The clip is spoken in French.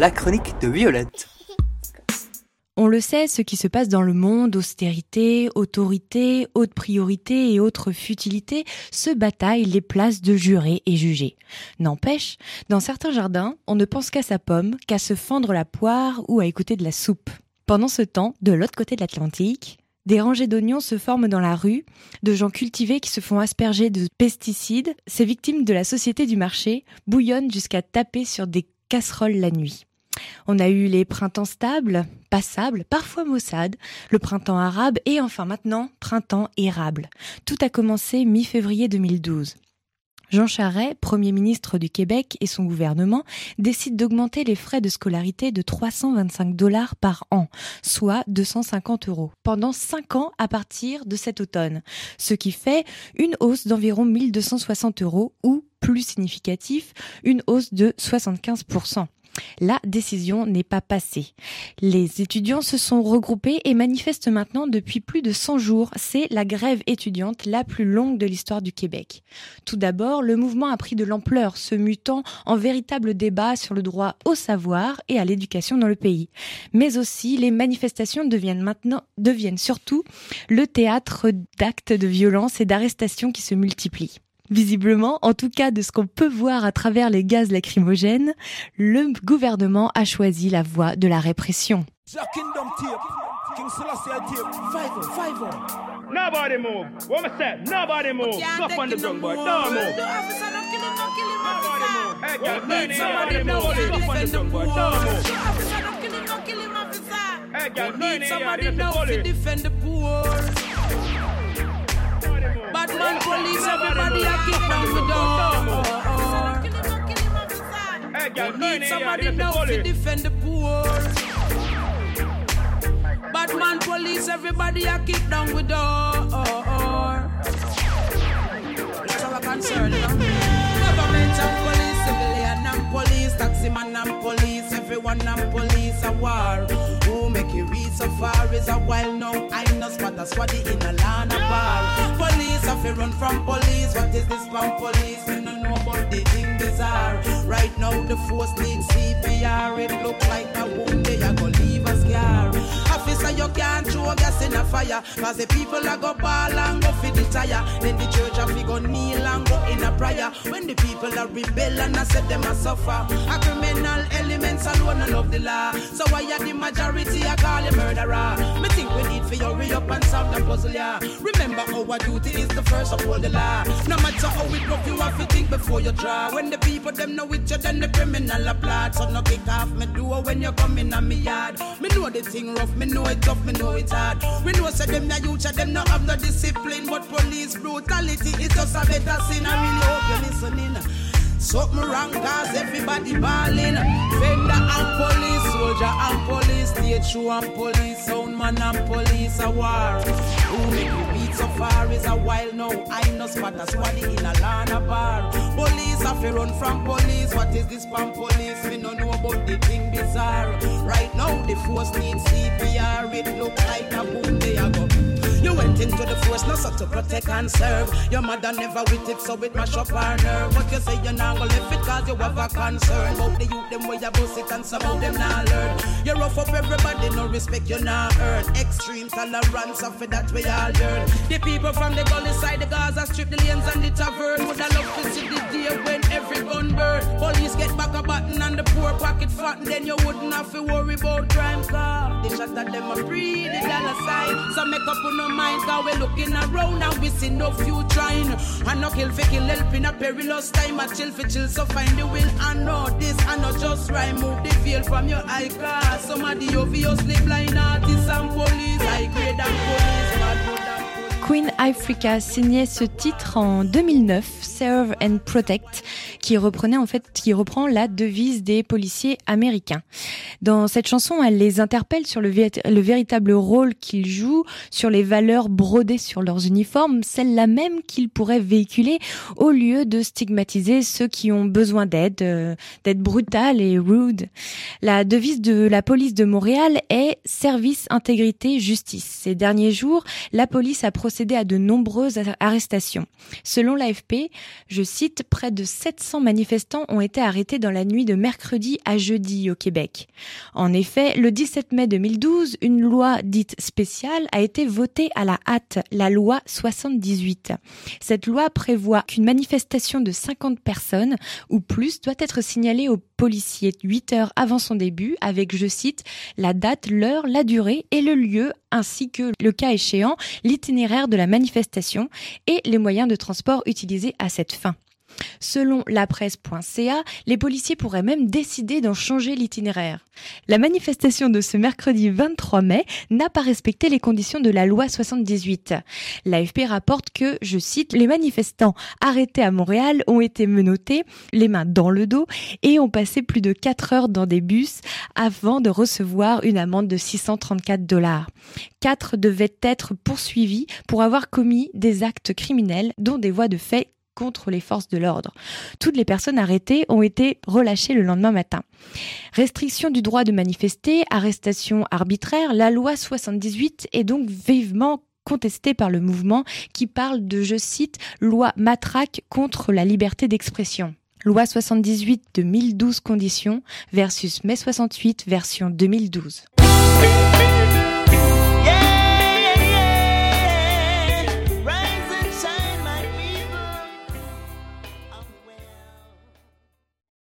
la chronique de Violette. On le sait, ce qui se passe dans le monde, austérité, autorité, haute priorité et autres futilités, se bataillent les places de jurés et jugés. N'empêche, dans certains jardins, on ne pense qu'à sa pomme, qu'à se fendre la poire ou à écouter de la soupe. Pendant ce temps, de l'autre côté de l'Atlantique, des rangées d'oignons se forment dans la rue, de gens cultivés qui se font asperger de pesticides, ces victimes de la société du marché bouillonnent jusqu'à taper sur des casseroles la nuit. On a eu les printemps stables, passables, parfois maussades, le printemps arabe et enfin maintenant printemps érable. Tout a commencé mi-février 2012. Jean Charest, Premier ministre du Québec et son gouvernement décident d'augmenter les frais de scolarité de 325 dollars par an, soit 250 euros, pendant 5 ans à partir de cet automne, ce qui fait une hausse d'environ 1260 euros ou, plus significatif, une hausse de 75%. La décision n'est pas passée. Les étudiants se sont regroupés et manifestent maintenant depuis plus de 100 jours. C'est la grève étudiante la plus longue de l'histoire du Québec. Tout d'abord, le mouvement a pris de l'ampleur, se mutant en véritable débat sur le droit au savoir et à l'éducation dans le pays. Mais aussi, les manifestations deviennent maintenant, deviennent surtout le théâtre d'actes de violence et d'arrestations qui se multiplient. Visiblement, en tout cas de ce qu'on peut voir à travers les gaz lacrymogènes, le gouvernement a choisi la voie de la répression. Nobody move. Nobody move. Stop on the drum, boy. Don't move. It the. Don't defend the poor? Police, down the door. Hey, girl, Need somebody. Now to defend the poor. Bad man police, everybody a kick down the door. That's our concern. Government and police, civilian and police, taxi man and police, everyone and police a war. Reach so far is a while now. I know spot a squaddy in a land of bar. Police have to run from police. What is this from police? We don't know about the thing bizarre. Right now the force needs CPR. It look like a wound fire. Cause the people are go ball and go for the tire. Then the church have to go kneel and go in a prayer. When the people are rebel and I said them a suffer. A criminal elements alone and love the law. So why are the majority I call you murderer? Me think we need for hurry up and solve the puzzle, yeah. Remember our duty is the first of all the law. No matter how it rough, you have to think before you draw. When the people them know it, you then the criminal applaud. So no kick off me do when you come in on me yard. Me know the thing rough, me know it tough, me know it hard. We know say them ya youth, them no have no discipline, but police brutality is just a better sin. I really hope you're listening. Something wrong cause everybody ballin'. Vendor and police, soldier and police, stage show and police, sound man and police a war. Who make you beat so far is a while now. I know spot a squaddy in a Lana bar. Police have to run from police. What is this from police? We don't know about the thing bizarre. Right now the force needs CPR. It look like the force, not so to protect and serve. Your mother never with it, so it mash up her nerve. But you say you're not gonna live it cause you have a concern. About the youth, them way you bust it and some of them not learn. You rough up everybody, no respect you not earn. Extreme tolerance, of that we all learn. The people from the gully side, the Gaza strip, the lanes and the tavern. Would I love to see the day when every gun burn. Police get back a button and the poor pocket fat, then you wouldn't have to worry about crime car. They shot at them a free the dollar sign. So make up on no mind, cause we looking around and we see no future trying. And no kill for kill, help in a perilous time. I chill for chill, so find the will. I know this, I know just right. Move the veil from your eye class. Some of the obviously blind artists and police. I grade and police, bad. Queen Africa signait ce titre en 2009, Serve and Protect, qui reprenait en fait, qui reprend la devise des policiers américains. Dans cette chanson, elle les interpelle sur le, vé- le véritable rôle qu'ils jouent, sur les valeurs brodées sur leurs uniformes, celles-là même qu'ils pourraient véhiculer au lieu de stigmatiser ceux qui ont besoin d'aide, euh, d'être brutal et rude. La devise de la police de Montréal est service, intégrité, justice. Ces derniers jours, la police a procédé à de nombreuses arrestations. Selon l'AFP, je cite, près de 700 500 manifestants ont été arrêtés dans la nuit de mercredi à jeudi au Québec. En effet, le 17 mai 2012, une loi dite spéciale a été votée à la hâte, la loi 78. Cette loi prévoit qu'une manifestation de 50 personnes ou plus doit être signalée aux policiers 8 heures avant son début avec, je cite, la date, l'heure, la durée et le lieu ainsi que, le cas échéant, l'itinéraire de la manifestation et les moyens de transport utilisés à cette fin. Selon lapresse.ca, les policiers pourraient même décider d'en changer l'itinéraire. La manifestation de ce mercredi 23 mai n'a pas respecté les conditions de la loi 78. L'AFP rapporte que, je cite, les manifestants arrêtés à Montréal ont été menottés, les mains dans le dos, et ont passé plus de 4 heures dans des bus avant de recevoir une amende de 634 dollars. Quatre devaient être poursuivis pour avoir commis des actes criminels, dont des voies de fait contre les forces de l'ordre. Toutes les personnes arrêtées ont été relâchées le lendemain matin. Restriction du droit de manifester, arrestation arbitraire, la loi 78 est donc vivement contestée par le mouvement qui parle de, je cite, loi matraque contre la liberté d'expression. Loi 78 de 1012 conditions versus mai 68 version 2012.